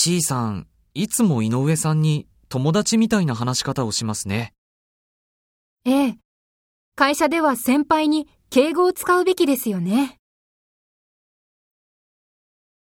C さん、いつも井上さんに友達みたいな話し方をしますね。ええ。会社では先輩に敬語を使うべきですよね。